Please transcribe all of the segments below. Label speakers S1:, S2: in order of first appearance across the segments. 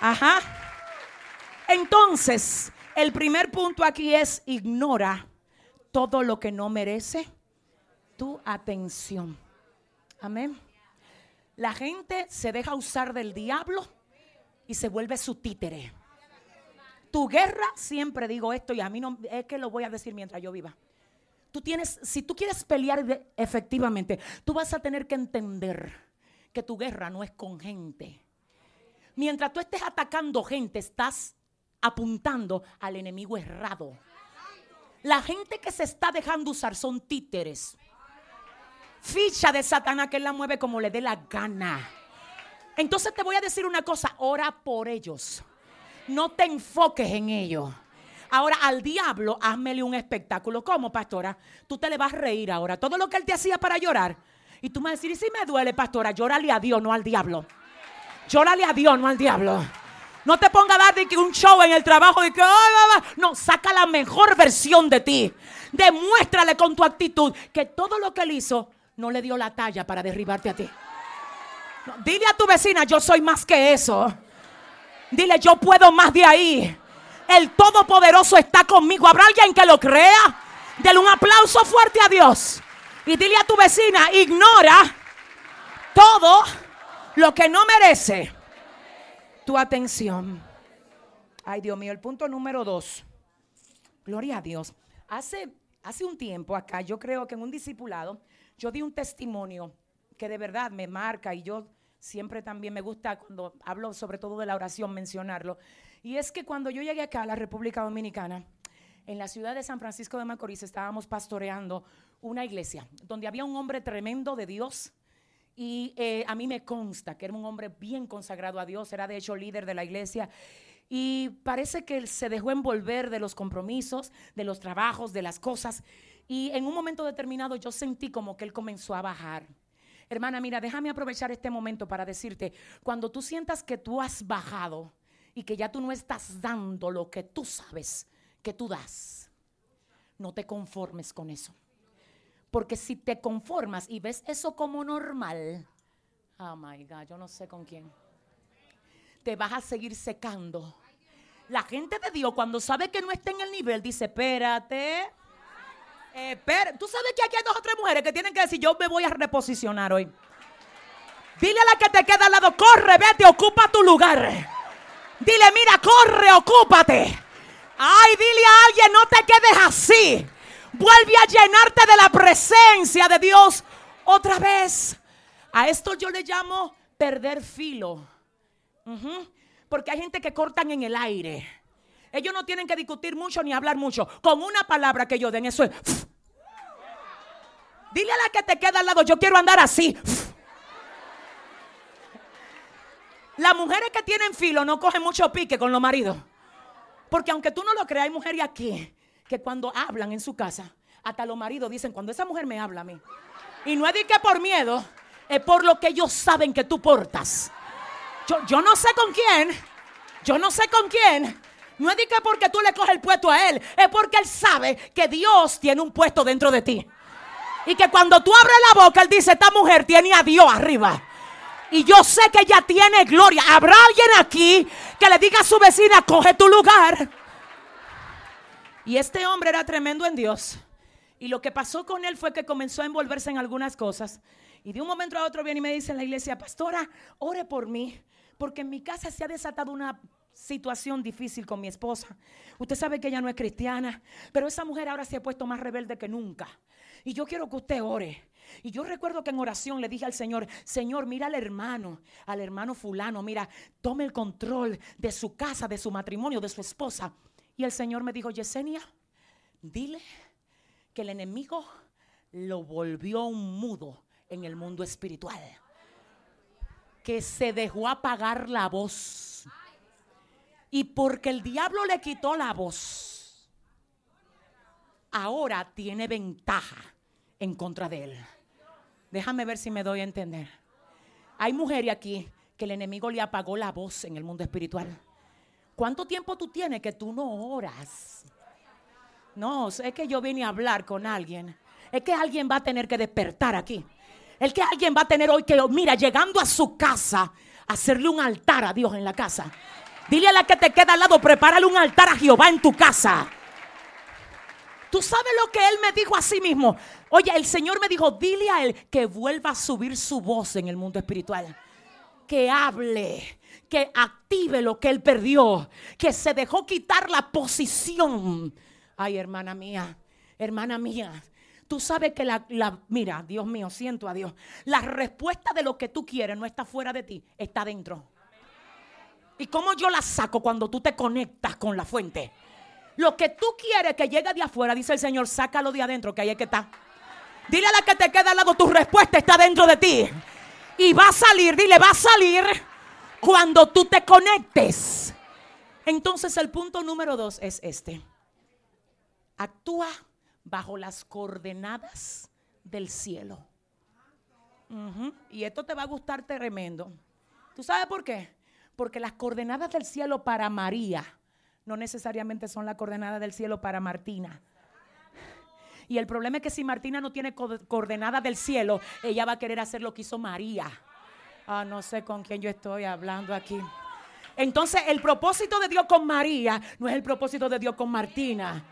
S1: Ajá. Entonces, el primer punto aquí es ignora todo lo que no merece tu atención. Amén. La gente se deja usar del diablo y se vuelve su títere. Tu guerra, siempre digo esto y a mí no es que lo voy a decir mientras yo viva. Tú tienes, si tú quieres pelear efectivamente, tú vas a tener que entender que tu guerra no es con gente. Mientras tú estés atacando gente, estás apuntando al enemigo errado. La gente que se está dejando usar son títeres. Ficha de Satanás que él la mueve como le dé la gana. Entonces te voy a decir una cosa, ora por ellos. No te enfoques en ellos. Ahora al diablo, házmele un espectáculo. ¿Cómo, pastora? Tú te le vas a reír ahora. Todo lo que él te hacía para llorar. Y tú me vas a decir, ¿y si me duele, pastora? Llórale a Dios, no al diablo. Llórale a Dios, no al diablo. No te ponga a dar de que un show en el trabajo y que, no, saca la mejor versión de ti. Demuéstrale con tu actitud que todo lo que él hizo no le dio la talla para derribarte a ti. dile a tu vecina, yo soy más que eso. Dile, yo puedo más de ahí. El Todopoderoso está conmigo. ¿Habrá alguien que lo crea? Dele un aplauso fuerte a Dios. Y dile a tu vecina, ignora todo lo que no merece tu atención. Ay, Dios mío, el punto número dos. Gloria a Dios. Hace, hace un tiempo acá, yo creo que en un discipulado, yo di un testimonio que de verdad me marca y yo siempre también me gusta cuando hablo sobre todo de la oración mencionarlo. Y es que cuando yo llegué acá a la República Dominicana, en la ciudad de San Francisco de Macorís estábamos pastoreando una iglesia donde había un hombre tremendo de Dios y eh, a mí me consta que era un hombre bien consagrado a Dios, era de hecho líder de la iglesia. Y parece que se dejó envolver de los compromisos, de los trabajos, de las cosas. Y en un momento determinado yo sentí como que él comenzó a bajar. Hermana, mira, déjame aprovechar este momento para decirte, cuando tú sientas que tú has bajado y que ya tú no estás dando lo que tú sabes que tú das, no te conformes con eso. Porque si te conformas y ves eso como normal, oh my God, yo no sé con quién, te vas a seguir secando. La gente de Dios cuando sabe que no está en el nivel dice, espérate. Espera. Tú sabes que aquí hay dos o tres mujeres que tienen que decir, yo me voy a reposicionar hoy. Dile a la que te queda al lado, corre, vete, ocupa tu lugar. Dile, mira, corre, ocúpate. Ay, dile a alguien, no te quedes así. Vuelve a llenarte de la presencia de Dios otra vez. A esto yo le llamo perder filo. Porque hay gente que cortan en el aire. Ellos no tienen que discutir mucho ni hablar mucho. Con una palabra que yo den, eso es. Dile a la que te queda al lado, yo quiero andar así. Las mujeres que tienen filo no cogen mucho pique con los maridos. Porque aunque tú no lo creas, hay mujeres aquí que cuando hablan en su casa, hasta los maridos dicen, cuando esa mujer me habla a mí, y no es de que por miedo, es por lo que ellos saben que tú portas. Yo, no sé con quién, yo no sé con quién, no es de que porque tú le coges el puesto a él, es porque él sabe que Dios tiene un puesto dentro de ti. Y que cuando tú abres la boca, él dice, esta mujer tiene a Dios arriba. Y yo sé que ella tiene gloria. ¿Habrá alguien aquí que le diga a su vecina, coge tu lugar? Y este hombre era tremendo en Dios. Y lo que pasó con él fue que comenzó a envolverse en algunas cosas. Y de un momento a otro viene y me dice en la iglesia, pastora, ore por mí, porque en mi casa se ha desatado una situación difícil con mi esposa. Usted sabe que ella no es cristiana, pero esa mujer ahora se ha puesto más rebelde que nunca. Y yo quiero que usted ore. Y yo recuerdo que en oración le dije al Señor, Señor, mira al hermano, al hermano fulano, mira, tome el control de su casa, de su matrimonio, de su esposa. Y el Señor me dijo, Yesenia, dile que el enemigo lo volvió un mudo en el mundo espiritual. Que se dejó apagar la voz. Y porque el diablo le quitó la voz, ahora tiene ventaja en contra de él. Déjame ver si me doy a entender. Hay mujeres aquí que el enemigo le apagó la voz en el mundo espiritual. ¿Cuánto tiempo tú tienes que tú no oras? No, es que yo vine a hablar con alguien. Es que alguien va a tener que despertar aquí. Es que alguien va a tener hoy que, mira, llegando a su casa, hacerle un altar a Dios en la casa. Dile a la que te queda al lado, prepárale un altar a Jehová en tu casa. Tú sabes lo que él me dijo a sí mismo. Oye, el Señor me dijo, dile a él que vuelva a subir su voz en el mundo espiritual. Que hable, que active lo que él perdió, que se dejó quitar la posición. Ay, hermana mía, hermana mía, Tú sabes que la, mira, Dios mío, siento a Dios. La respuesta de lo que tú quieres no está fuera de ti, está dentro. ¿Y cómo yo la saco cuando tú te conectas con la fuente? Lo que tú quieres que llegue de afuera, dice el Señor, sácalo de adentro, que ahí es que está. Dile a la que te queda al lado, tu respuesta está dentro de ti. Y va a salir, dile, va a salir cuando tú te conectes. Entonces el punto número dos es este. Actúa bajo las coordenadas del cielo. Y esto te va a gustar tremendo. ¿Tú sabes por qué? Porque las coordenadas del cielo para María no necesariamente son las coordenadas del cielo para Martina. Y el problema es que si Martina no tiene coordenadas del cielo, ella va a querer hacer lo que hizo María. Ah, no sé con quién yo estoy hablando aquí. Entonces, el propósito de Dios con María no es el propósito de Dios con Martina.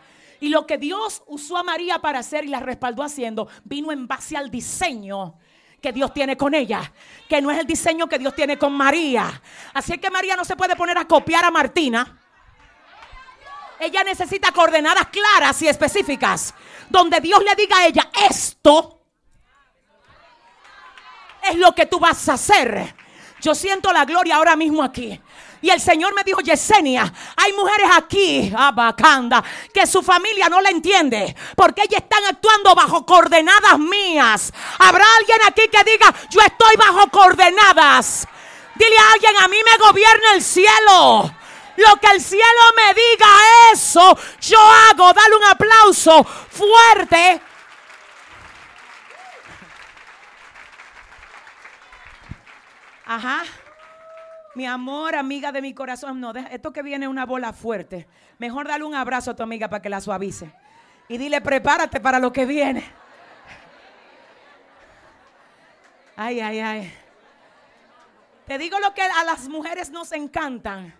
S1: Y lo que Dios usó a María para hacer y la respaldó haciendo, vino en base al diseño que Dios tiene con ella, que no es el diseño que Dios tiene con María. Así que María no se puede poner a copiar a Martina. Ella necesita coordenadas claras y específicas, donde Dios le diga a ella, esto es lo que tú vas a hacer. Yo siento la gloria ahora mismo aquí. Y el Señor me dijo, Yesenia, hay mujeres aquí, abacanda, que su familia no la entiende, porque ellas están actuando bajo coordenadas mías. Habrá alguien aquí que diga, yo estoy bajo coordenadas. Dile a alguien, a mí me gobierna el cielo. Lo que el cielo me diga eso, yo hago. Dale un aplauso fuerte. Ajá. Mi amor, amiga de mi corazón, no, esto que viene es una bola fuerte. Mejor dale un abrazo a tu amiga para que la suavice. Y dile, prepárate para lo que viene. Ay, ay, ay. Te digo lo que a las mujeres nos encantan.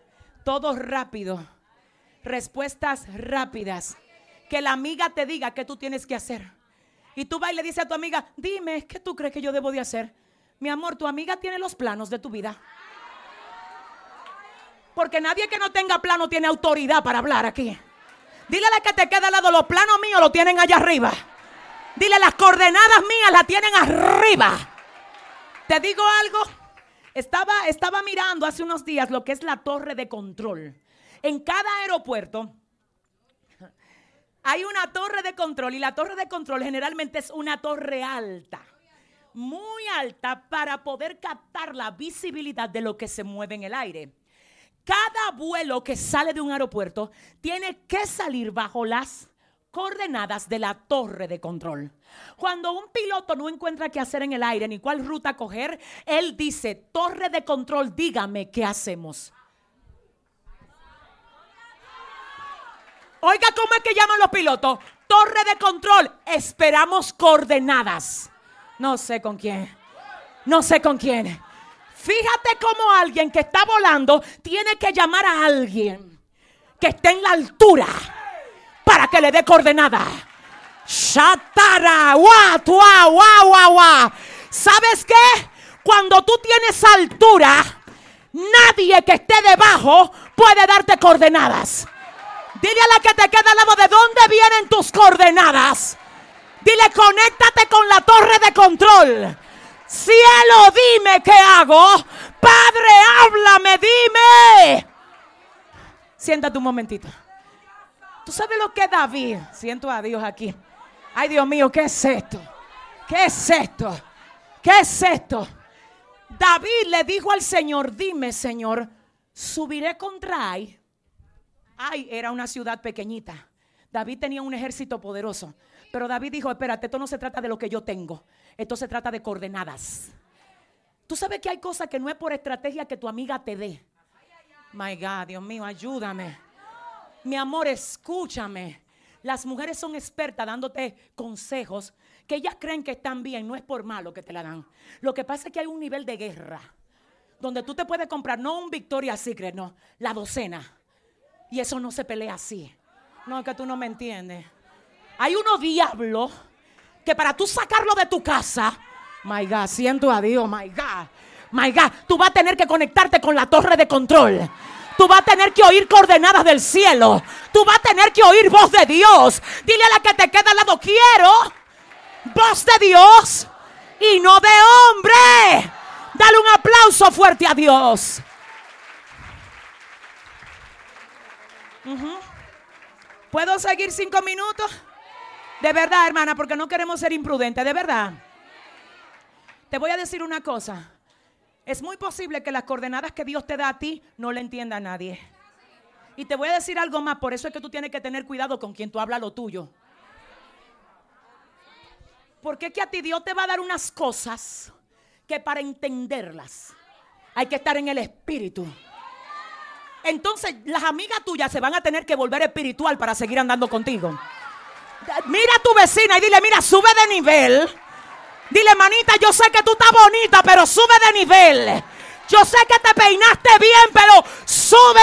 S1: Todo rápido. Respuestas rápidas. Que la amiga te diga qué tú tienes que hacer. Y tú vas y le dices a tu amiga, dime, ¿qué tú crees que yo debo de hacer? Mi amor, tu amiga tiene los planos de tu vida. Porque nadie que no tenga plano tiene autoridad para hablar aquí. Dile a la que te queda al lado, los planos míos lo tienen allá arriba. Dile, las coordenadas mías las tienen arriba. Te digo algo. Estaba, estaba mirando hace unos días lo que es la torre de control. En cada aeropuerto hay una torre de control y la torre de control generalmente es una torre alta. Muy alta para poder captar la visibilidad de lo que se mueve en el aire cada vuelo que sale de un aeropuerto tiene que salir bajo las coordenadas de la torre de control. Cuando un piloto no encuentra qué hacer en el aire ni cuál ruta coger, él dice, torre de control, dígame qué hacemos. Oiga, ¿cómo es que llaman los pilotos? Torre de control, esperamos coordenadas. No sé con quién. No sé con quién. Fíjate cómo alguien que está volando tiene que llamar a alguien que esté en la altura para que le dé coordenada. Shatara, ¿Sabes qué? Cuando tú tienes altura, nadie que esté debajo puede darte coordenadas. Dile a la que te queda al lado de dónde vienen tus coordenadas. Dile, conéctate con la torre de control. Cielo, dime qué hago. Padre, háblame, dime. Siéntate un momentito. ¿Tú sabes lo que David? Siento a Dios aquí. Ay, Dios mío, ¿qué es esto? ¿Qué es esto? ¿Qué es esto? David le dijo al Señor, dime, Señor, subiré contra Ay. Ay, era una ciudad pequeñita. David tenía un ejército poderoso. Pero David dijo, espérate, esto no se trata de lo que yo tengo. Esto se trata de coordenadas. Tú sabes que hay cosas que no es por estrategia que tu amiga te dé. My God, Dios mío, ayúdame. Mi amor, escúchame. Las mujeres son expertas dándote consejos que ellas creen que están bien. No es por malo que te la dan. Lo que pasa es que hay un nivel de guerra. donde tú te puedes comprar no un Victoria's Secret, no, la docena. Y eso no se pelea así. No, es que tú no me entiendes. Hay unos diablos que para tú sacarlo de tu casa, my God, siento a Dios, my God, my God, tú vas a tener que conectarte con la torre de control. Tú vas a tener que oír coordenadas del cielo. Tú vas a tener que oír voz de Dios. Dile a la que te queda al lado, quiero voz de Dios y no de hombre. Dale un aplauso fuerte a Dios. ¿Puedo seguir cinco minutos? De verdad, hermana, porque no queremos ser imprudentes, de verdad. Te voy a decir una cosa. Es muy posible que las coordenadas que Dios te da a ti no le entienda a nadie. Y te voy a decir algo más, por eso es que tú tienes que tener cuidado con quien tú hablas lo tuyo. Porque es que a ti Dios te va a dar unas cosas que para entenderlas hay que estar en el espíritu. Entonces las amigas tuyas se van a tener que volver espiritual para seguir andando contigo. Mira a tu vecina y dile, mira, sube de nivel. Dile, manita, yo sé que tú estás bonita, pero sube de nivel. Yo sé que te peinaste bien, pero sube.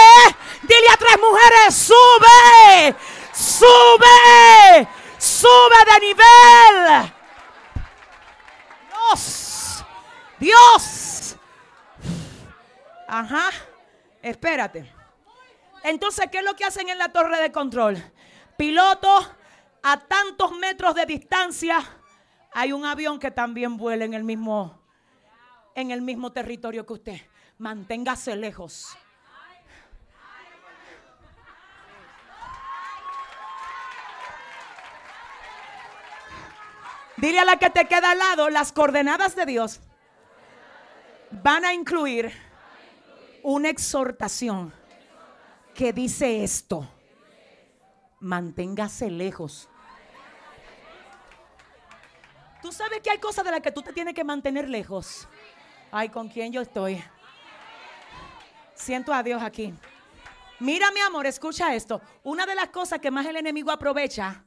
S1: Dile a tres mujeres, sube. Sube. Sube de nivel. Dios. Dios. Ajá. Espérate. Entonces, ¿qué es lo que hacen en la torre de control? Piloto a tantos metros de distancia hay un avión que también vuela en el mismo en el mismo territorio que usted. Manténgase lejos. Dile a la que te queda al lado, las coordenadas de Dios van a incluir una exhortación que dice esto. Manténgase lejos. Tú sabes que hay cosas de las que tú te tienes que mantener lejos. Ay, ¿con quién yo estoy? Siento a Dios aquí. Mira, mi amor, escucha esto. Una de las cosas que más el enemigo aprovecha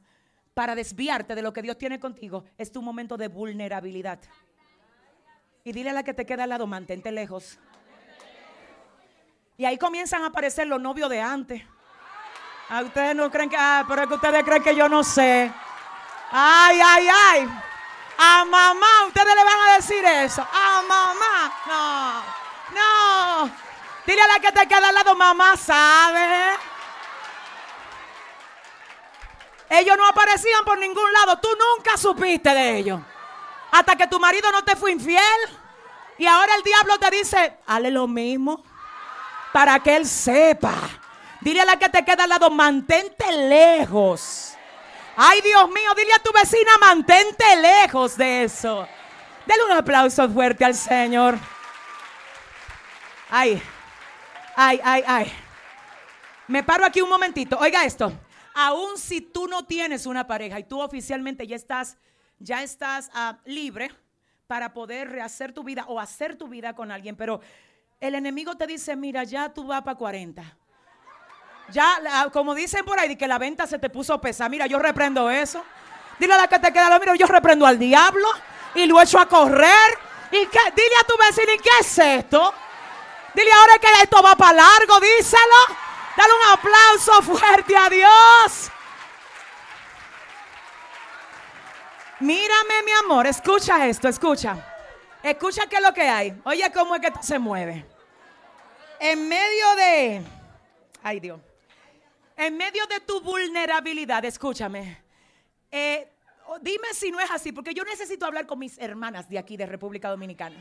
S1: para desviarte de lo que Dios tiene contigo es tu momento de vulnerabilidad. Y dile a la que te queda al lado, mantente lejos. Y ahí comienzan a aparecer los novios de antes. A ah, ustedes no creen que, ah, pero es que ustedes creen que yo no sé. Ay, ay, ay. A mamá, ustedes le van a decir eso. A mamá. No, no. Dile a la que te queda al lado, mamá sabe. Ellos no aparecían por ningún lado. Tú nunca supiste de ellos. Hasta que tu marido no te fue infiel. Y ahora el diablo te dice, hale lo mismo. Para que él sepa. Dile a la que te queda al lado, mantente lejos. Ay, Dios mío, dile a tu vecina, mantente lejos de eso. Dale un aplauso fuerte al Señor. Ay, ay, ay, ay. Me paro aquí un momentito. Oiga esto aún si tú no tienes una pareja y tú oficialmente ya estás, ya estás ah, libre para poder rehacer tu vida o hacer tu vida con alguien, pero el enemigo te dice, mira, ya tú vas para 40. Ya, como dicen por ahí, que la venta se te puso pesada. Mira, yo reprendo eso. Dile a la que te queda lo yo reprendo al diablo y lo echo a correr. ¿Y qué? Dile a tu vecino, ¿y qué es esto? Dile ahora que esto va para largo, díselo. Dale un aplauso fuerte a Dios. Mírame, mi amor, escucha esto, escucha. Escucha qué es lo que hay. Oye, cómo es que se mueve. En medio de. Ay, Dios. En medio de tu vulnerabilidad, escúchame. Eh, dime si no es así, porque yo necesito hablar con mis hermanas de aquí, de República Dominicana.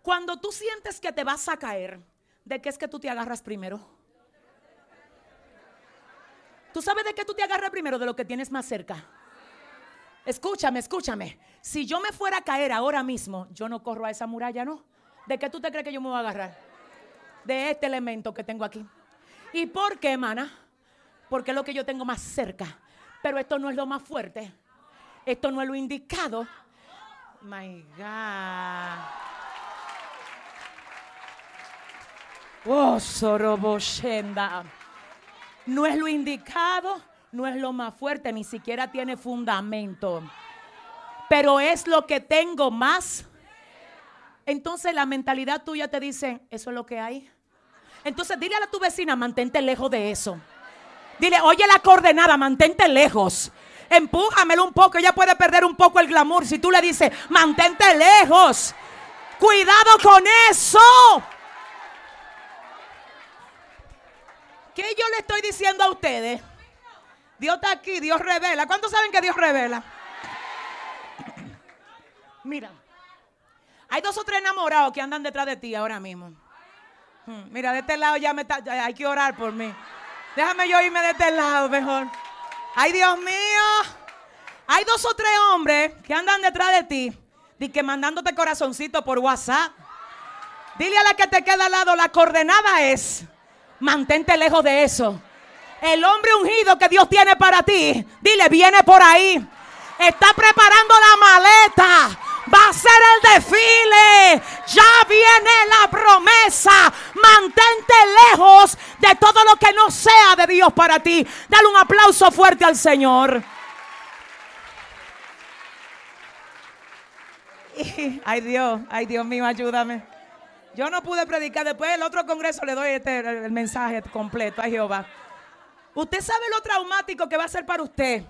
S1: Cuando tú sientes que te vas a caer, ¿de qué es que tú te agarras primero? ¿Tú sabes de qué tú te agarras primero? De lo que tienes más cerca. Escúchame, escúchame. Si yo me fuera a caer ahora mismo, yo no corro a esa muralla, ¿no? ¿De qué tú te crees que yo me voy a agarrar? De este elemento que tengo aquí. ¿Y por qué, hermana? Porque es lo que yo tengo más cerca. Pero esto no es lo más fuerte. Esto no es lo indicado. My God. Oh, Soroboshenda no es lo indicado, no es lo más fuerte, ni siquiera tiene fundamento. Pero es lo que tengo más. Entonces la mentalidad tuya te dice, eso es lo que hay. Entonces dile a tu vecina, mantente lejos de eso. Dile, oye la coordenada, mantente lejos. Empújamelo un poco, ella puede perder un poco el glamour si tú le dices, mantente lejos. Cuidado con eso. ¿Qué yo le estoy diciendo a ustedes? Dios está aquí, Dios revela. ¿Cuántos saben que Dios revela? Mira, hay dos o tres enamorados que andan detrás de ti ahora mismo. Hmm, mira, de este lado ya me hay que orar por mí. Déjame yo irme de este lado mejor. Ay, Dios mío. Hay dos o tres hombres que andan detrás de ti y que mandándote corazoncito por WhatsApp. Dile a la que te queda al lado, la coordenada es, mantente lejos de eso. El hombre ungido que Dios tiene para ti, dile, viene por ahí. Está preparando la maleta va a ser el desfile. Ya viene la promesa. Mantente lejos de todo lo que no sea de Dios para ti. Dale un aplauso fuerte al Señor. Ay Dios, ay Dios mío, ayúdame. Yo no pude predicar después del otro congreso le doy este, el mensaje completo a Jehová. Usted sabe lo traumático que va a ser para usted.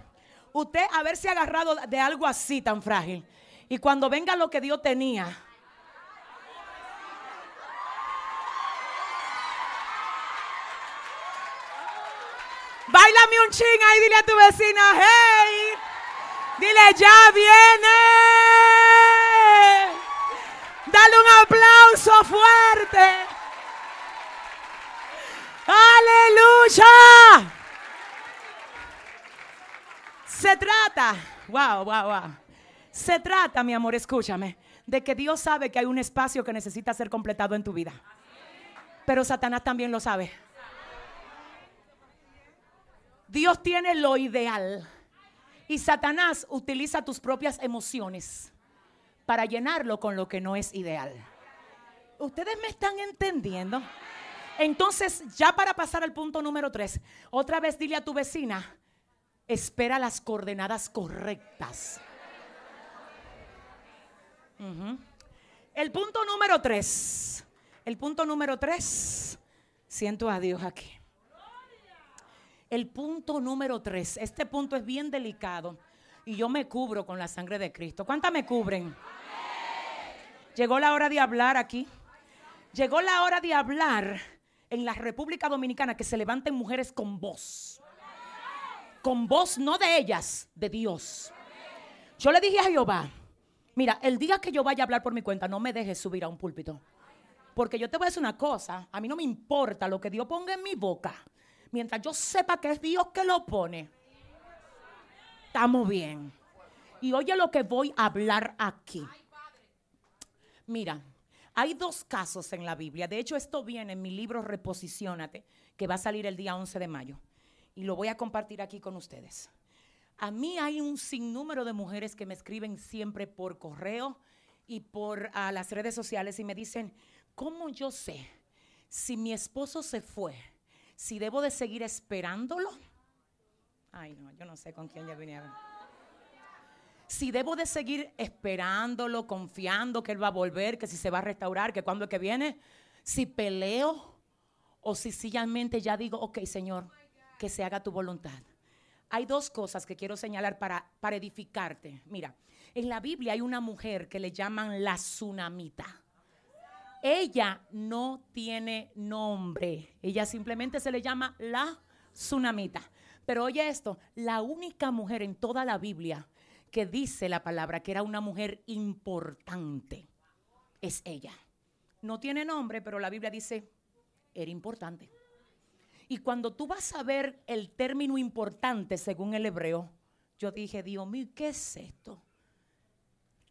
S1: Usted haberse agarrado de algo así tan frágil. Y cuando venga lo que Dios tenía, Bailame un ching ahí, dile a tu vecina, hey. Dile, ya viene. Dale un aplauso fuerte. Aleluya. Se trata, wow, wow, wow. Se trata, mi amor, escúchame, de que Dios sabe que hay un espacio que necesita ser completado en tu vida. Pero Satanás también lo sabe. Dios tiene lo ideal. Y Satanás utiliza tus propias emociones para llenarlo con lo que no es ideal. ¿Ustedes me están entendiendo? Entonces, ya para pasar al punto número tres, otra vez dile a tu vecina, espera las coordenadas correctas. El punto número tres. El punto número tres. Siento a Dios aquí. El punto número tres. Este punto es bien delicado. Y yo me cubro con la sangre de Cristo. ¿Cuántas me cubren? Llegó la hora de hablar aquí. Llegó la hora de hablar en la República Dominicana que se levanten mujeres con voz. Con voz no de ellas, de Dios. Yo le dije a Jehová, Mira, el día que yo vaya a hablar por mi cuenta, no me dejes subir a un púlpito. Porque yo te voy a decir una cosa, a mí no me importa lo que Dios ponga en mi boca. Mientras yo sepa que es Dios que lo pone, estamos bien. Y oye lo que voy a hablar aquí. Mira, hay dos casos en la Biblia. De hecho, esto viene en mi libro Reposiciónate, que va a salir el día 11 de mayo. Y lo voy a compartir aquí con ustedes. A mí hay un sinnúmero de mujeres que me escriben siempre por correo y por las redes sociales y me dicen, ¿cómo yo sé si mi esposo se fue? Si debo de seguir esperándolo. Ay, no, yo no sé con quién ya venía. Si debo de seguir esperándolo, confiando que él va a volver, que si se va a restaurar, que cuando es que viene, si peleo o si sencillamente ya digo, ok, Señor, que se haga tu voluntad. Hay dos cosas que quiero señalar para, para edificarte. Mira, en la Biblia hay una mujer que le llaman la tsunamita. Ella no tiene nombre. Ella simplemente se le llama la tsunamita. Pero oye esto, la única mujer en toda la Biblia que dice la palabra que era una mujer importante es ella. No tiene nombre, pero la Biblia dice, era importante. Y cuando tú vas a ver el término importante según el hebreo, yo dije, Dios mío, ¿qué es esto?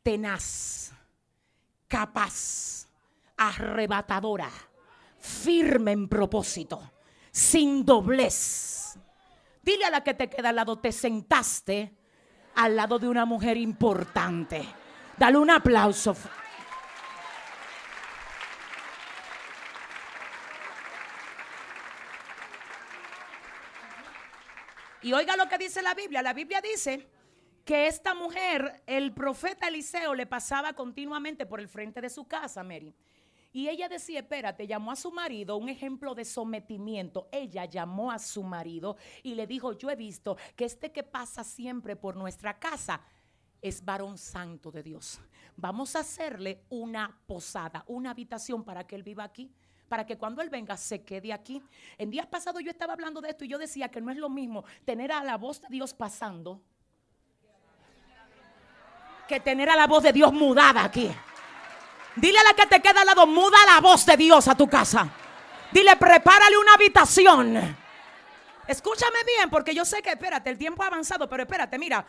S1: Tenaz, capaz, arrebatadora, firme en propósito, sin doblez. Dile a la que te queda al lado, te sentaste al lado de una mujer importante. Dale un aplauso. Y oiga lo que dice la Biblia. La Biblia dice que esta mujer, el profeta Eliseo, le pasaba continuamente por el frente de su casa, Mary. Y ella decía, espérate, llamó a su marido, un ejemplo de sometimiento. Ella llamó a su marido y le dijo, yo he visto que este que pasa siempre por nuestra casa es varón santo de Dios. Vamos a hacerle una posada, una habitación para que él viva aquí para que cuando Él venga se quede aquí. En días pasados yo estaba hablando de esto y yo decía que no es lo mismo tener a la voz de Dios pasando que tener a la voz de Dios mudada aquí. Dile a la que te queda al lado, muda la voz de Dios a tu casa. Dile, prepárale una habitación. Escúchame bien, porque yo sé que, espérate, el tiempo ha avanzado, pero espérate, mira.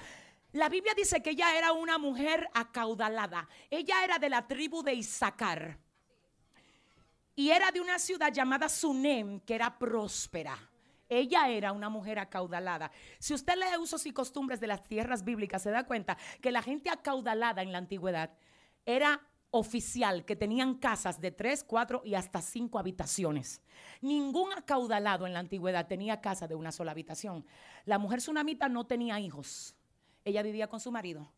S1: La Biblia dice que ella era una mujer acaudalada. Ella era de la tribu de Isaacar. Y era de una ciudad llamada Sunem, que era próspera. Ella era una mujer acaudalada. Si usted lee usos y costumbres de las tierras bíblicas, se da cuenta que la gente acaudalada en la antigüedad era oficial, que tenían casas de tres, cuatro y hasta cinco habitaciones. Ningún acaudalado en la antigüedad tenía casa de una sola habitación. La mujer tsunamita no tenía hijos. Ella vivía con su marido.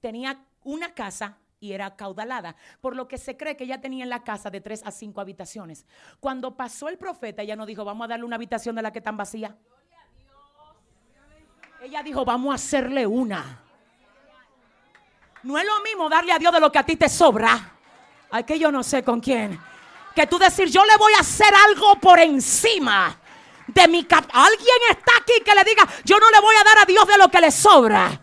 S1: Tenía una casa y era acaudalada, por lo que se cree que ella tenía en la casa de tres a cinco habitaciones. Cuando pasó el profeta, ella no dijo, vamos a darle una habitación de la que están vacía. Ella dijo, vamos a hacerle una. No es lo mismo darle a Dios de lo que a ti te sobra. Ay, que yo no sé con quién. Que tú decir, yo le voy a hacer algo por encima de mi cap. Alguien está aquí que le diga, yo no le voy a dar a Dios de lo que le sobra.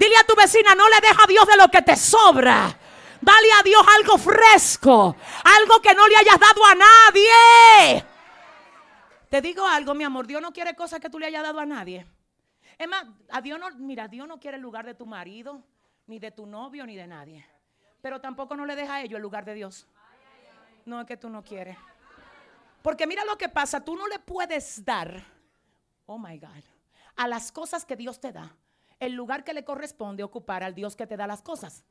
S1: Dile a tu vecina, no le deja a Dios de lo que te sobra. Dale a Dios algo fresco, algo que no le hayas dado a nadie. Te digo algo, mi amor, Dios no quiere cosas que tú le hayas dado a nadie. Es más, a Dios no, mira, Dios no quiere el lugar de tu marido, ni de tu novio, ni de nadie. Pero tampoco no le deja a ellos el lugar de Dios. No es que tú no quieres. Porque mira lo que pasa, tú no le puedes dar, oh my God, a las cosas que Dios te da, el lugar que le corresponde ocupar al Dios que te da las cosas.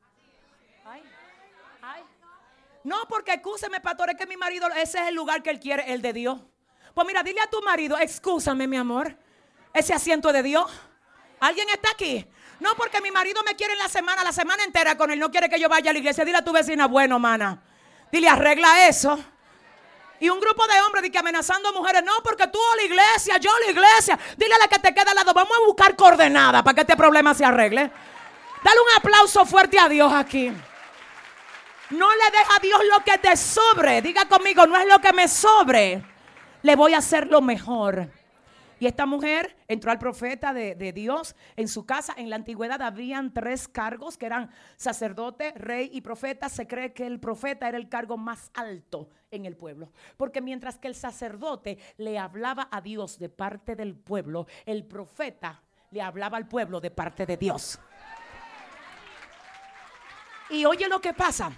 S1: No, porque excúseme, pastor, es que mi marido, ese es el lugar que él quiere, el de Dios. Pues mira, dile a tu marido, excúsame, mi amor, ese asiento de Dios. ¿Alguien está aquí? No, porque mi marido me quiere en la semana, la semana entera con él, no quiere que yo vaya a la iglesia. Dile a tu vecina, bueno, mana, dile, arregla eso. Y un grupo de hombres que amenazando a mujeres, no, porque tú a la iglesia, yo a la iglesia. Dile a la que te queda al lado, vamos a buscar coordenadas para que este problema se arregle. Dale un aplauso fuerte a Dios aquí. No le deja a Dios lo que te sobre. Diga conmigo, no es lo que me sobre. Le voy a hacer lo mejor. Y esta mujer entró al profeta de, Dios en su casa. En la antigüedad habían tres cargos que eran sacerdote, rey y profeta. Se cree que el profeta era el cargo más alto en el pueblo. Porque mientras que el sacerdote le hablaba a Dios de parte del pueblo, el profeta le hablaba al pueblo de parte de Dios. Y oye lo que pasa.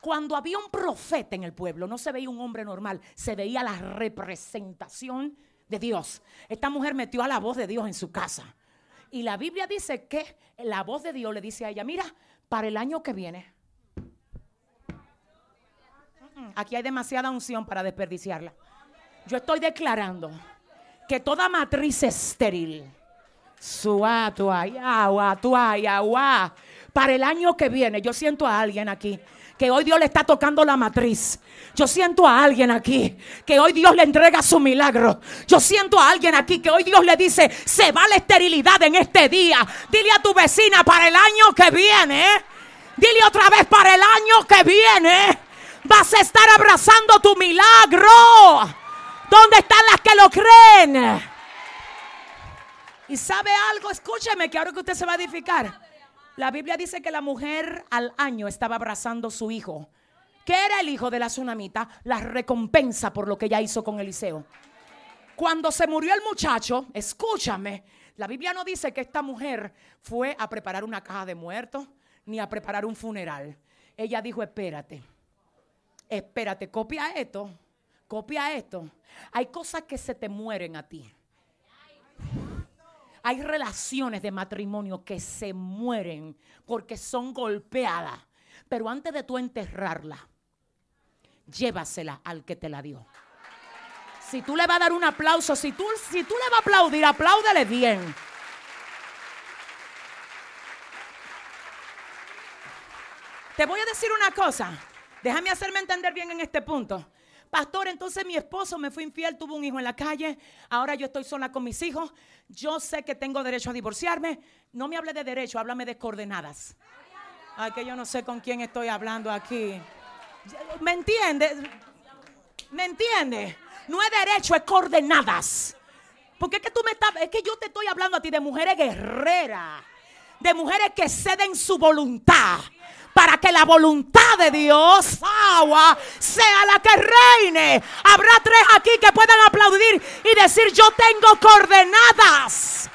S1: Cuando había un profeta en el pueblo, no se veía un hombre normal, se veía la representación de Dios. Esta mujer metió a la voz de Dios en su casa. Y la Biblia dice que la voz de Dios le dice a ella, mira, para el año que viene, aquí hay demasiada unción para desperdiciarla. Yo estoy declarando que toda matriz estéril, para el año que viene, yo siento a alguien aquí que hoy Dios le está tocando la matriz. Yo siento a alguien aquí que hoy Dios le entrega su milagro. Yo siento a alguien aquí que hoy Dios le dice, se va la esterilidad en este día. Dile a tu vecina para el año que viene. Dile otra vez para el año que viene. Vas a estar abrazando tu milagro. ¿Dónde están las que lo creen? Y sabe algo, escúcheme que ahora que usted se va a edificar. La Biblia dice que la mujer al año estaba abrazando a su hijo. ¿Qué era el hijo de la tsunamita? La recompensa por lo que ella hizo con Eliseo. Cuando se murió el muchacho, escúchame, la Biblia no dice que esta mujer fue a preparar una caja de muertos ni a preparar un funeral. Ella dijo, espérate, espérate, copia esto, copia esto. Hay cosas que se te mueren a ti. Hay relaciones de matrimonio que se mueren porque son golpeadas. Pero antes de tú enterrarla, llévasela al que te la dio. Si tú le vas a dar un aplauso, si tú, si tú le vas a aplaudir, apláudele bien. Te voy a decir una cosa. Déjame hacerme entender bien en este punto. Pastor, entonces mi esposo me fue infiel, tuvo un hijo en la calle, ahora yo estoy sola con mis hijos, yo sé que tengo derecho a divorciarme. No me hable de derecho, háblame de coordenadas. Ay, que yo no sé con quién estoy hablando aquí. ¿Me entiende? ¿Me entiende? No es derecho, es coordenadas. Porque es que tú me estás, es que yo te estoy hablando a ti de mujeres guerreras, de mujeres que ceden su voluntad para que la voluntad de Dios agua, sea la que reine. Habrá tres aquí que puedan aplaudir y decir yo tengo coordenadas.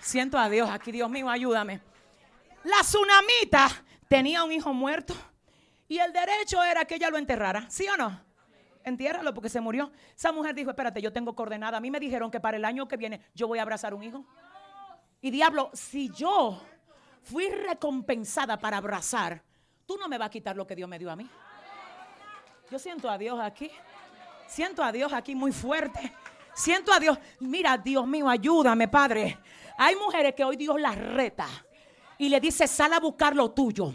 S1: Siento a Dios aquí, Dios mío, ayúdame. La tsunamita tenía un hijo muerto y el derecho era que ella lo enterrara, ¿sí o no? Entiérralo porque se murió. Esa mujer dijo, espérate, yo tengo coordenada. A mí me dijeron que para el año que viene yo voy a abrazar un hijo. Y diablo, si yo fui recompensada para abrazar, tú no me vas a quitar lo que Dios me dio a mí. Yo siento a Dios aquí. Siento a Dios aquí muy fuerte. Siento a Dios. Mira, Dios mío, ayúdame, Padre. Hay mujeres que hoy Dios las reta y le dice, sal a buscar lo tuyo.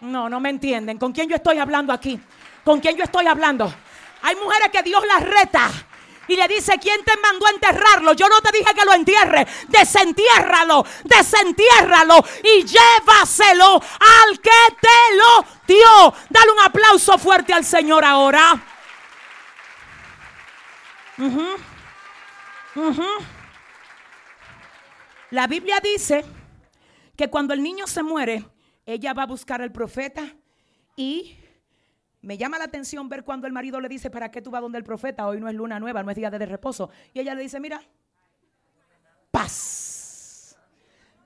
S1: No, no me entienden. ¿Con quién yo estoy hablando aquí? ¿Con quién yo estoy hablando? Hay mujeres que Dios las reta y le dice, ¿quién te mandó a enterrarlo? Yo no te dije que lo entierre. Desentiérralo, desentiérralo y llévaselo al que te lo dio. Dale un aplauso fuerte al Señor ahora. La Biblia dice que cuando el niño se muere, ella va a buscar al profeta y me llama la atención ver cuando el marido le dice, ¿para qué tú vas donde el profeta? Hoy no es luna nueva, no es día de reposo. Y ella le dice, mira, paz.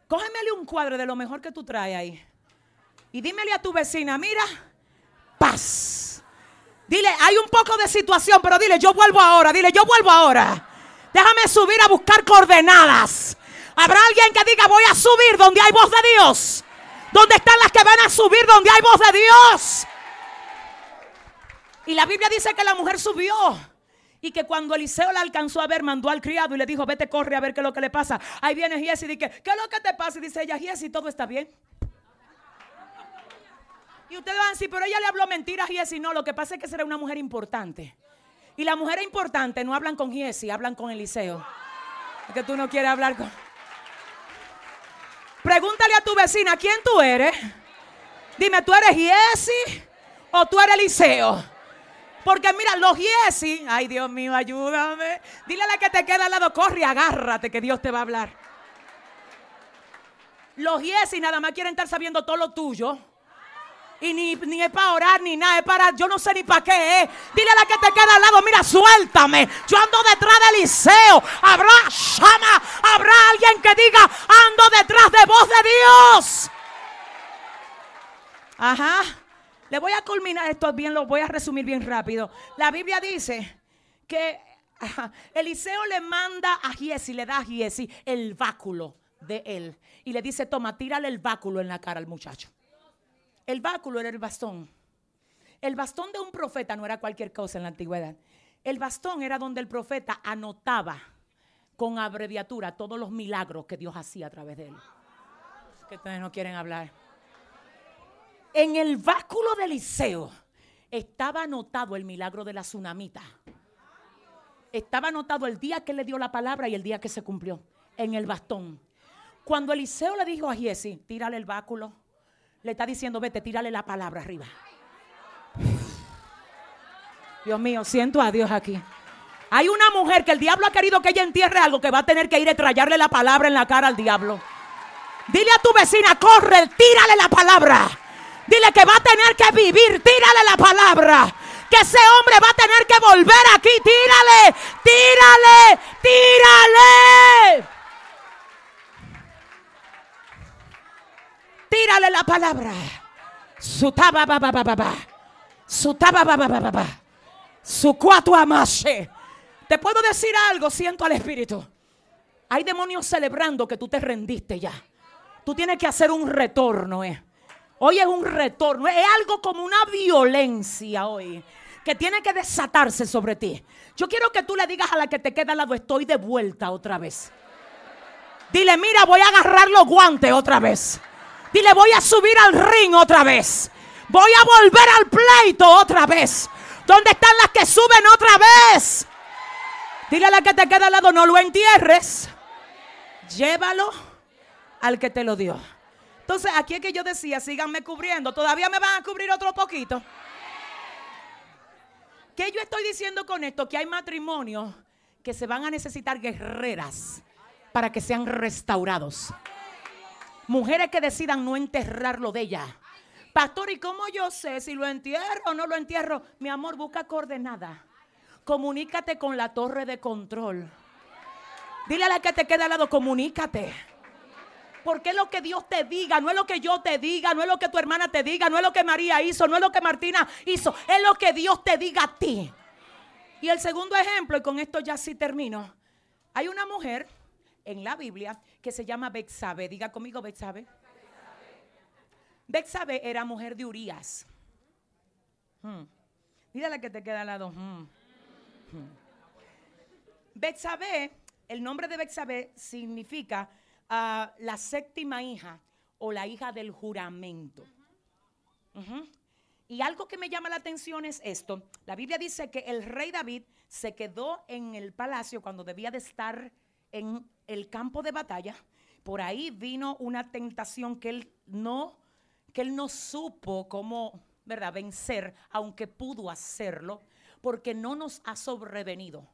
S1: Cógemele un cuadro de lo mejor que tú traes ahí. Y dímele a tu vecina, mira, paz. Dile, hay un poco de situación, pero dile, yo vuelvo ahora. Dile, yo vuelvo ahora. Déjame subir a buscar coordenadas. Habrá alguien que diga, voy a subir donde hay voz de Dios. ¿Dónde están las que van a subir donde hay voz de Dios? Y la Biblia dice que la mujer subió. Y que cuando Eliseo la alcanzó a ver, mandó al criado y le dijo, vete, corre a ver qué es lo que le pasa. Ahí viene Giesi y dice, ¿qué es lo que te pasa? Y dice ella, Giesi, todo está bien. Y ustedes van a decir, pero ella le habló mentiras a Giesi. No, lo que pasa es que será una mujer importante. Y la mujer importante no hablan con Giesi, hablan con Eliseo. Que tú no quieres hablar con... Pregúntale a tu vecina, ¿quién tú eres? Dime, ¿tú eres Giesi o tú eres Eliseo? Porque mira, los Yesi, ay Dios mío, ayúdame. Dile a la que te queda al lado, corre, agárrate, que Dios te va a hablar. Los Yesi nada más quieren estar sabiendo todo lo tuyo. Y ni, ni es para orar ni nada, es para, yo no sé ni para qué es. Dile a la que te queda al lado, mira, suéltame. Yo ando detrás de Eliseo. Habrá, llama, habrá alguien que diga, ando detrás de voz de Dios. Ajá. Le voy a culminar esto bien, lo voy a resumir bien rápido. La Biblia dice que Eliseo le manda a Giesi, le da a Giesi el báculo de él. Y le dice, toma, tírale el báculo en la cara al muchacho. El báculo era el bastón. El bastón de un profeta no era cualquier cosa en la antigüedad. El bastón era donde el profeta anotaba con abreviatura todos los milagros que Dios hacía a través de él. Que ustedes no quieren hablar. En el báculo de Eliseo estaba anotado el milagro de la tsunamita. Estaba anotado el día que le dio la palabra y el día que se cumplió. En el bastón. Cuando Eliseo le dijo a Giesi, tírale el báculo, le está diciendo, vete, tírale la palabra arriba. Dios mío, siento a Dios aquí. Hay una mujer que el diablo ha querido que ella entierre algo que va a tener que ir a traerle la palabra en la cara al diablo. Dile a tu vecina, corre, tírale la palabra. Dile que va a tener que vivir. Tírale la palabra. Que ese hombre va a tener que volver aquí. Tírale, tírale, tírale. Tírale la palabra. Su taba ba ba ba ba Su cuatro. Te puedo decir algo, siento al Espíritu. Hay demonios celebrando que tú te rendiste ya. Tú tienes que hacer un retorno, eh. Hoy es un retorno, es algo como una violencia hoy que tiene que desatarse sobre ti. Yo quiero que tú le digas a la que te queda al lado, estoy de vuelta otra vez. Dile, mira, voy a agarrar los guantes otra vez. Dile, voy a subir al ring otra vez. Voy a volver al pleito otra vez. ¿Dónde están las que suben otra vez? Dile a la que te queda al lado, no lo entierres. Llévalo al que te lo dio. Entonces, aquí es que yo decía, síganme cubriendo. Todavía me van a cubrir otro poquito. ¿Qué yo estoy diciendo con esto? Que hay matrimonios que se van a necesitar guerreras para que sean restaurados. Mujeres que decidan no enterrarlo de ella. Pastor, ¿y cómo yo sé si lo entierro o no lo entierro? Mi amor, busca coordenada. Comunícate con la torre de control. Dile a la que te queda al lado, comunícate. Porque es lo que Dios te diga, no es lo que yo te diga, no es lo que tu hermana te diga, no es lo que María hizo, no es lo que Martina hizo, es lo que Dios te diga a ti. Y el segundo ejemplo, y con esto ya sí termino, hay una mujer en la Biblia que se llama Bexabe. Diga conmigo Bexabe. Bexabe era mujer de Urias. Hmm. la que te queda al lado. Hmm. Hmm. El nombre de Bexabe significa la séptima hija o la hija del juramento. Y algo que me llama la atención es esto. La Biblia dice que el rey David se quedó en el palacio cuando debía de estar en el campo de batalla. Por ahí vino una tentación que él no, que él no supo cómo, ¿verdad?, vencer, aunque pudo hacerlo, porque no nos ha sobrevenido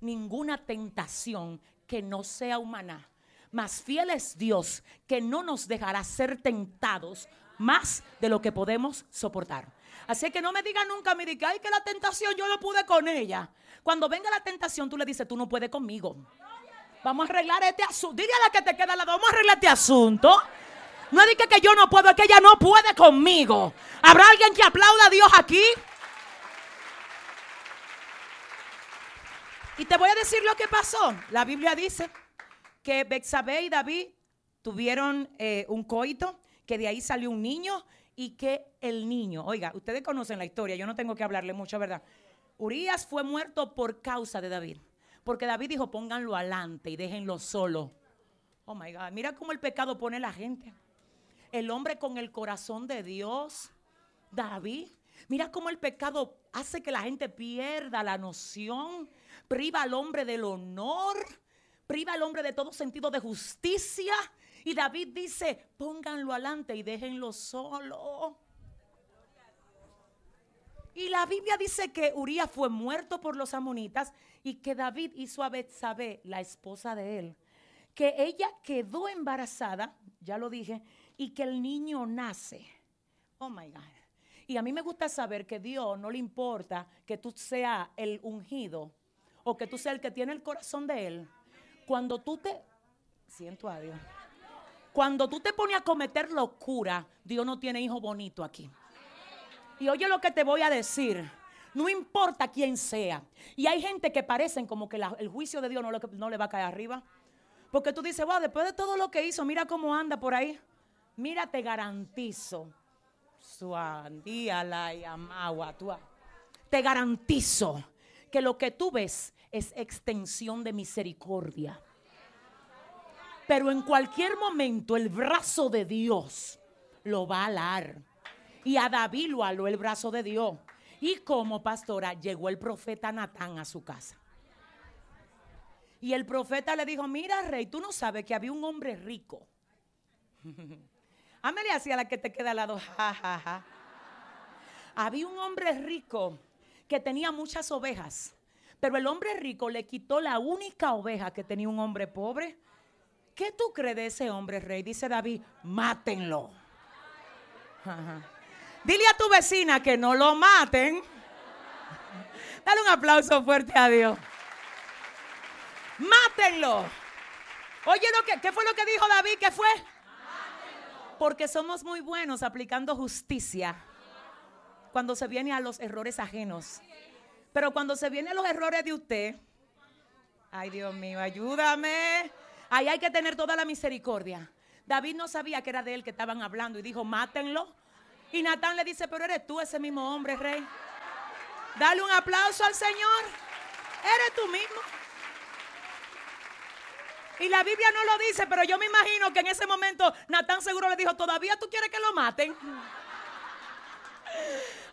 S1: ninguna tentación que no sea humana más fiel es Dios que no nos dejará ser tentados más de lo que podemos soportar. Así que no me diga nunca, me diga, ay, que la tentación yo no pude con ella. Cuando venga la tentación, tú le dices, tú no puedes conmigo. Vamos a arreglar este asunto. Dile a la que te queda al lado, vamos a arreglar este asunto. No diga que yo no puedo, es que ella no puede conmigo. ¿Habrá alguien que aplauda a Dios aquí? Y te voy a decir lo que pasó. La Biblia dice que Bexabé y David tuvieron eh, un coito, que de ahí salió un niño y que el niño, oiga, ustedes conocen la historia, yo no tengo que hablarle mucho, ¿verdad? Urias fue muerto por causa de David, porque David dijo, pónganlo adelante y déjenlo solo. Oh my God, mira cómo el pecado pone la gente. El hombre con el corazón de Dios, David, mira cómo el pecado hace que la gente pierda la noción, priva al hombre del honor priva al hombre de todo sentido de justicia. Y David dice, pónganlo adelante y déjenlo solo. Y la Biblia dice que Urias fue muerto por los amonitas y que David hizo a Betsabé, la esposa de él, que ella quedó embarazada, ya lo dije, y que el niño nace. Oh my God. Y a mí me gusta saber que Dios no le importa que tú seas el ungido o que tú seas el que tiene el corazón de él. Cuando tú te, siento a Dios, cuando tú te pones a cometer locura, Dios no tiene hijo bonito aquí. Y oye lo que te voy a decir. No importa quién sea. Y hay gente que parecen como que el juicio de Dios no le, va a caer arriba. Porque tú dices, wow, después de todo lo que hizo, mira cómo anda por ahí. Mira, te garantizo. Te garantizo que lo que tú ves es extensión de misericordia. Pero en cualquier momento el brazo de Dios lo va a alar. Y a David lo aló el brazo de Dios. Y como pastora llegó el profeta Natán a su casa. Y el profeta le dijo, mira rey, tú no sabes que había un hombre rico. Amelia hacia la que te queda al lado. Había un hombre rico que tenía muchas ovejas. Pero el hombre rico le quitó la única oveja que tenía un hombre pobre. ¿Qué tú crees de ese hombre rey? Dice David, mátenlo. Dile a tu vecina que no lo maten. Dale un aplauso fuerte a Dios. Mátenlo. Oye, lo que, ¿qué fue lo que dijo David? ¿Qué fue? Porque somos muy buenos aplicando justicia cuando se viene a los errores ajenos. Pero cuando se vienen los errores de usted, ay Dios mío, ayúdame. Ahí hay que tener toda la misericordia. David no sabía que era de él que estaban hablando y dijo, mátenlo. Y Natán le dice, pero eres tú ese mismo hombre, rey. Dale un aplauso al Señor. Eres tú mismo. Y la Biblia no lo dice, pero yo me imagino que en ese momento Natán seguro le dijo, ¿todavía tú quieres que lo maten?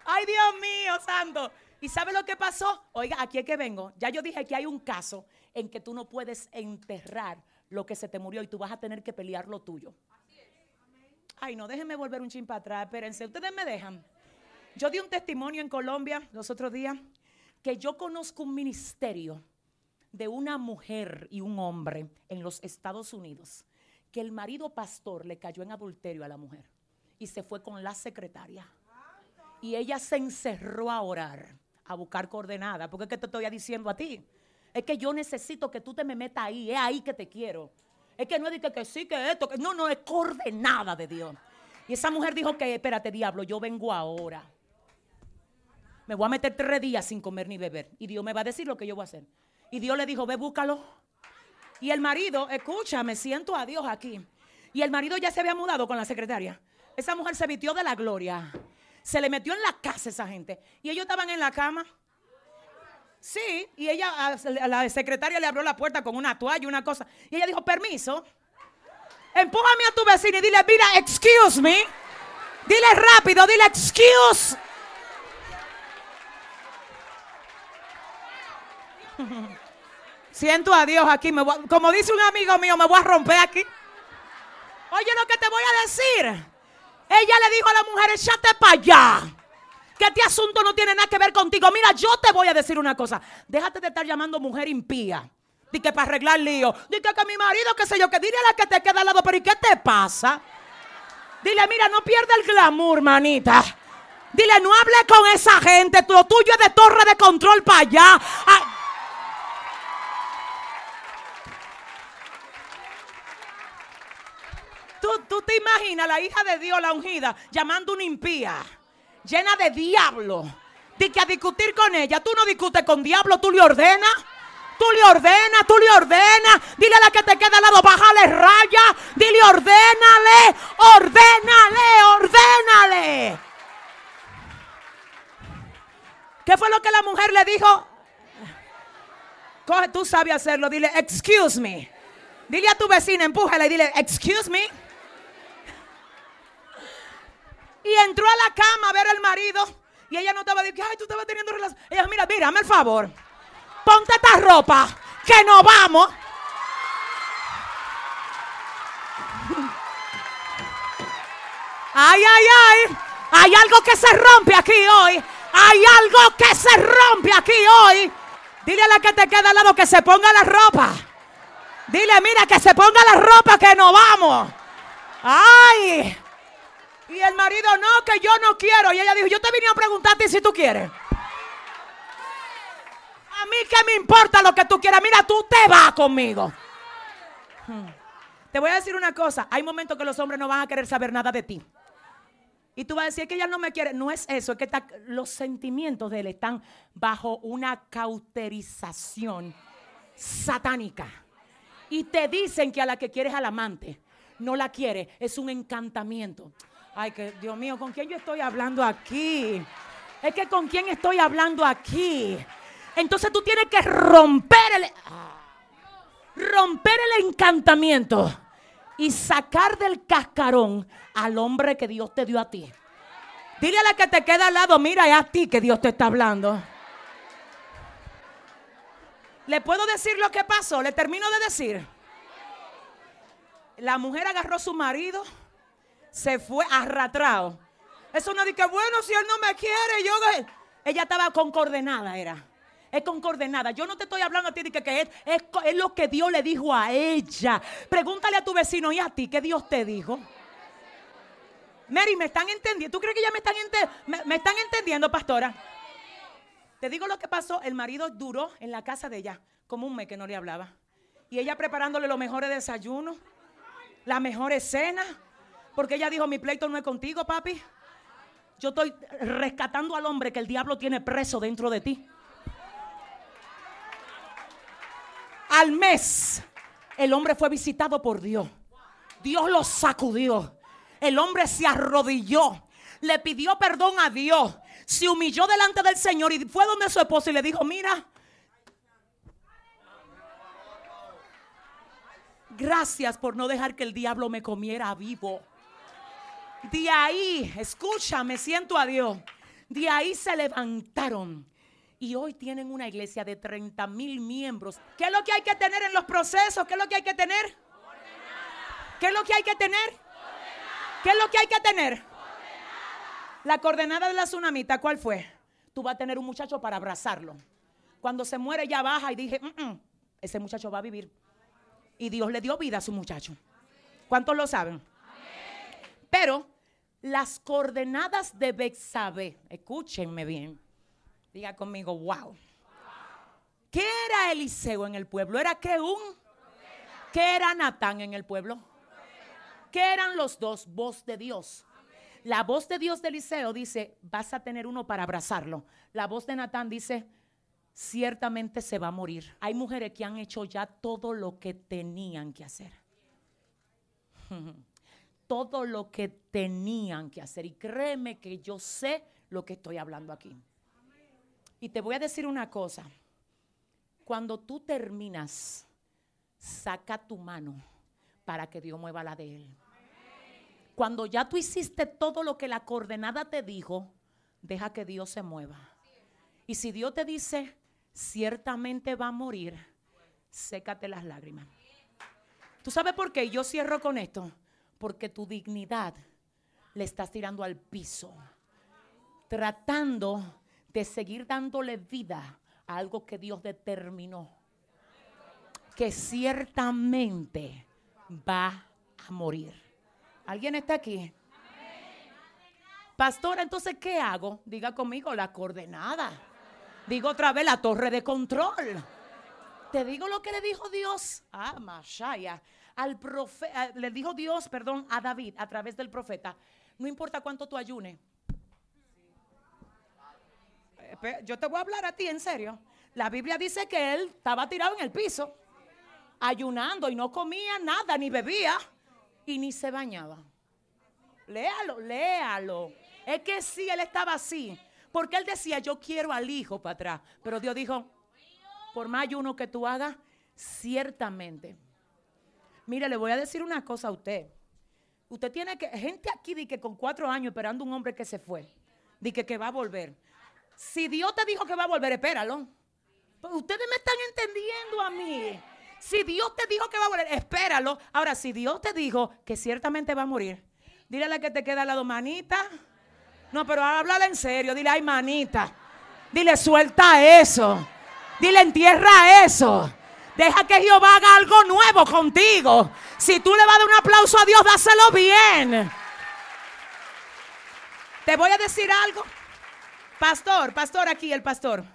S1: Ay, Dios mío, santo. ¿Y sabe lo que pasó? Oiga, aquí es que vengo. Ya yo dije que hay un caso en que tú no puedes enterrar lo que se te murió y tú vas a tener que pelear lo tuyo. Ay, no, déjenme volver un chin para atrás. Espérense, ustedes me dejan. Yo di un testimonio en Colombia los otros días que yo conozco un ministerio de una mujer y un hombre en los Estados Unidos que el marido pastor le cayó en adulterio a la mujer y se fue con la secretaria. Y ella se encerró a orar, a buscar coordenadas, porque es que te estoy diciendo a ti. Es que yo necesito que tú te me metas ahí, es ahí que te quiero. Es que no es que, que sí, que esto, que no, no, es coordenada de Dios. Y esa mujer dijo que, espérate, diablo, yo vengo ahora. Me voy a meter tres días sin comer ni beber. Y Dios me va a decir lo que yo voy a hacer. Y Dios le dijo, ve, búscalo. Y el marido, escucha, me siento a Dios aquí. Y el marido ya se había mudado con la secretaria. Esa mujer se vistió de la gloria. Se le metió en la casa esa gente. Y ellos estaban en la cama. Sí, y ella, a la secretaria le abrió la puerta con una toalla, y una cosa. Y ella dijo, permiso. Empújame a tu vecino y dile, mira, excuse me. Dile rápido, dile, excuse. Siento a Dios aquí. como dice un amigo mío, me voy a romper aquí. Oye lo que te voy a decir. Ella le dijo a la mujer, échate para allá. Que este asunto no tiene nada que ver contigo. Mira, yo te voy a decir una cosa. Déjate de estar llamando mujer impía. Di que para arreglar lío. Di que, mi marido, qué sé yo, que dile a la que te queda al lado. Pero ¿y qué te pasa? Dile, mira, no pierda el glamour, manita. Dile, no hable con esa gente. Lo tuyo es de torre de control para allá. Ah, ¿Tú, te imaginas la hija de Dios, la ungida, llamando una impía, llena de diablo, de que a discutir con ella. Tú no discutes con diablo, tú le ordenas. Tú le ordenas, tú le ordenas. Dile a la que te queda al lado, bájale raya. Dile, ordénale, ordénale, ordénale. ¿Qué fue lo que la mujer le dijo? Coge, tú sabes hacerlo. Dile, excuse me. Dile a tu vecina, empújala y dile, excuse me. Y entró a la cama a ver al marido. Y ella no estaba diciendo, ay, tú estabas teniendo relación. Ella, mira, mira, el favor. Ponte esta ropa, que nos vamos. Ay, ay, ay. Hay algo que se rompe aquí hoy. Hay algo que se rompe aquí hoy. Dile a la que te queda al lado que se ponga la ropa. Dile, mira, que se ponga la ropa que nos vamos. Ay. Y el marido, no, que yo no quiero. Y ella dijo, yo te vine a preguntarte si tú quieres. A mí que me importa lo que tú quieras. Mira, tú te vas conmigo. Hmm. Te voy a decir una cosa. Hay momentos que los hombres no van a querer saber nada de ti. Y tú vas a decir que ella no me quiere. No es eso, es que los sentimientos de él están bajo una cauterización satánica. Y te dicen que a la que quieres al amante, no la quiere, es un encantamiento. Ay, que Dios mío, ¿con quién yo estoy hablando aquí? Es que con quién estoy hablando aquí. Entonces tú tienes que romper el romper el encantamiento y sacar del cascarón al hombre que Dios te dio a ti. Dile a la que te queda al lado, mira, es a ti que Dios te está hablando. ¿Le puedo decir lo que pasó? Le termino de decir. La mujer agarró a su marido se fue arrastrado. Eso no dice, bueno, si él no me quiere, yo... Ella estaba con coordenada, era. Es con coordenada. Yo no te estoy hablando a ti de que, es, es, lo que Dios le dijo a ella. Pregúntale a tu vecino y a ti, ¿qué Dios te dijo? Mary, ¿me están entendiendo? ¿Tú crees que ya me están, me están entendiendo, pastora? Te digo lo que pasó. El marido duró en la casa de ella como un mes que no le hablaba. Y ella preparándole los mejores desayunos, la mejor escena. Porque ella dijo, mi pleito no es contigo, papi. Yo estoy rescatando al hombre que el diablo tiene preso dentro de ti. Al mes, el hombre fue visitado por Dios. Dios lo sacudió. El hombre se arrodilló. Le pidió perdón a Dios. Se humilló delante del Señor y fue donde su esposo y le dijo, mira, Gracias por no dejar que el diablo me comiera vivo. De ahí, escúchame, siento a Dios. De ahí se levantaron. Y hoy tienen una iglesia de 30 mil miembros. ¿Qué es lo que hay que tener en los procesos? ¿Qué es lo que hay que tener? ¿Qué es lo que hay que tener? ¿Qué es lo que hay que tener? La coordenada de la tsunamita, ¿cuál fue? Tú vas a tener un muchacho para abrazarlo. Cuando se muere ya baja y dije, mm, mm, ese muchacho va a vivir. Y Dios le dio vida a su muchacho. ¿Cuántos lo saben? Pero las coordenadas de Bexabe, escúchenme bien, diga conmigo, wow. ¿Qué era Eliseo en el pueblo? ¿Era que un? ¿Qué era Natán en el pueblo? ¿Qué eran los dos? Voz de Dios. La voz de Dios de Eliseo dice, vas a tener uno para abrazarlo. La voz de Natán dice, ciertamente se va a morir. Hay mujeres que han hecho ya todo lo que tenían que hacer. todo lo que tenían que hacer. Y créeme que yo sé lo que estoy hablando aquí. Y te voy a decir una cosa. Cuando tú terminas, saca tu mano para que Dios mueva la de él. Cuando ya tú hiciste todo lo que la coordenada te dijo, deja que Dios se mueva. Y si Dios te dice, ciertamente va a morir, sécate las lágrimas. ¿Tú sabes por qué? Yo cierro con esto porque tu dignidad le estás tirando al piso, tratando de seguir dándole vida a algo que Dios determinó, que ciertamente va a morir. ¿Alguien está aquí? Pastora, entonces, ¿qué hago? Diga conmigo la coordenada. Digo otra vez la torre de control. Te digo lo que le dijo Dios. Ah, Mashaya al profeta, le dijo Dios, perdón, a David a través del profeta, no importa cuánto tú ayunes. Yo te voy a hablar a ti en serio. La Biblia dice que él estaba tirado en el piso, ayunando y no comía nada, ni bebía y ni se bañaba. Léalo, léalo. Es que sí, él estaba así. Porque él decía, yo quiero al hijo para atrás. Pero Dios dijo, por más ayuno que tú hagas, ciertamente Mire, le voy a decir una cosa a usted. Usted tiene que, gente aquí di que con cuatro años esperando un hombre que se fue, di que, que va a volver. Si Dios te dijo que va a volver, espéralo. Pues ustedes me están entendiendo a mí. Si Dios te dijo que va a volver, espéralo. Ahora, si Dios te dijo que ciertamente va a morir, dile a la que te queda al lado, manita. No, pero háblale en serio. Dile, ay, manita. Dile, suelta eso. Dile, entierra eso. Deja que Jehová haga algo nuevo contigo. Si tú le vas a dar un aplauso a Dios, dáselo bien. Te voy a decir algo. Pastor, pastor aquí, el pastor.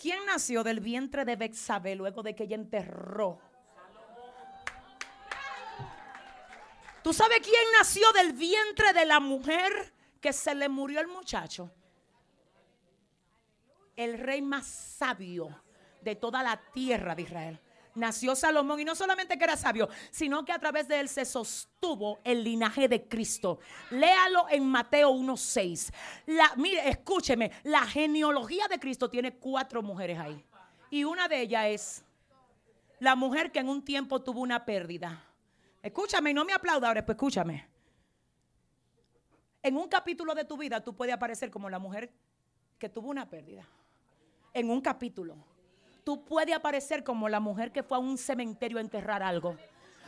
S1: ¿Quién nació del vientre de Bexabe luego de que ella enterró? ¿Tú sabes quién nació del vientre de la mujer que se le murió el muchacho? El rey más sabio de toda la tierra de Israel nació Salomón y no solamente que era sabio, sino que a través de él se sostuvo el linaje de Cristo. Léalo en Mateo 1.6. Mire, escúcheme, la genealogía de Cristo tiene cuatro mujeres ahí. Y una de ellas es la mujer que en un tiempo tuvo una pérdida. Escúchame y no me aplauda ahora, pues escúchame. En un capítulo de tu vida tú puedes aparecer como la mujer que tuvo una pérdida. En un capítulo tú puedes aparecer como la mujer que fue a un cementerio a enterrar algo,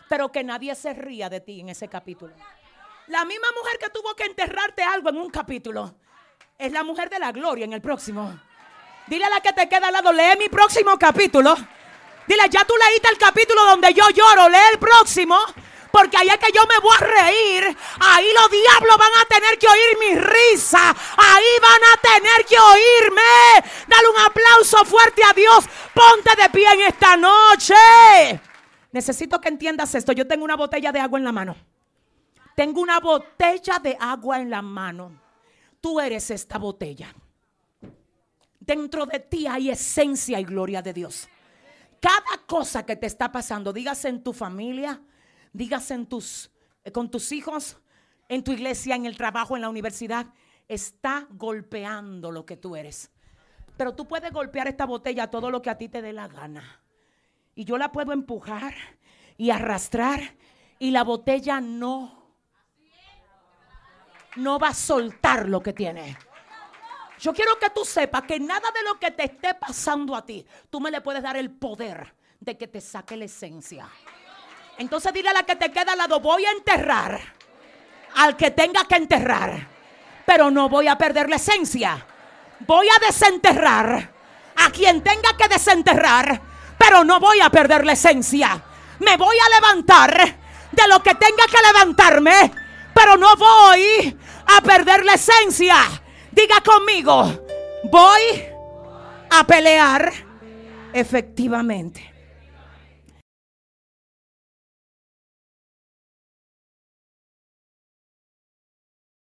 S1: pero que nadie se ría de ti en ese capítulo. La misma mujer que tuvo que enterrarte algo en un capítulo es la mujer de la gloria en el próximo. Dile a la que te queda al lado, lee mi próximo capítulo. Dile, ya tú leíste el capítulo donde yo lloro, lee el próximo porque ahí es que yo me voy a reír. Ahí los diablos van a tener que oír mi risa. Ahí van a tener que oírme. Dale un aplauso fuerte a Dios. Ponte de pie en esta noche. Necesito que entiendas esto. Yo tengo una botella de agua en la mano. Tengo una botella de agua en la mano. Tú eres esta botella. Dentro de ti hay esencia y gloria de Dios. Cada cosa que te está pasando, dígase en tu familia, digas en tus, eh, con tus hijos, en tu iglesia, en el trabajo, en la universidad, está golpeando lo que tú eres. Pero tú puedes golpear esta botella todo lo que a ti te dé la gana. Y yo la puedo empujar y arrastrar y la botella no no va a soltar lo que tiene. Yo quiero que tú sepas que nada de lo que te esté pasando a ti, tú me le puedes dar el poder de que te saque la esencia. Entonces dile a la que te queda al lado, voy a enterrar al que tenga que enterrar, pero no voy a perder la esencia. Voy a desenterrar a quien tenga que desenterrar, pero no voy a perder la esencia. Me voy a levantar de lo que tenga que levantarme, pero no voy a perder la esencia. Diga conmigo, voy a pelear efectivamente.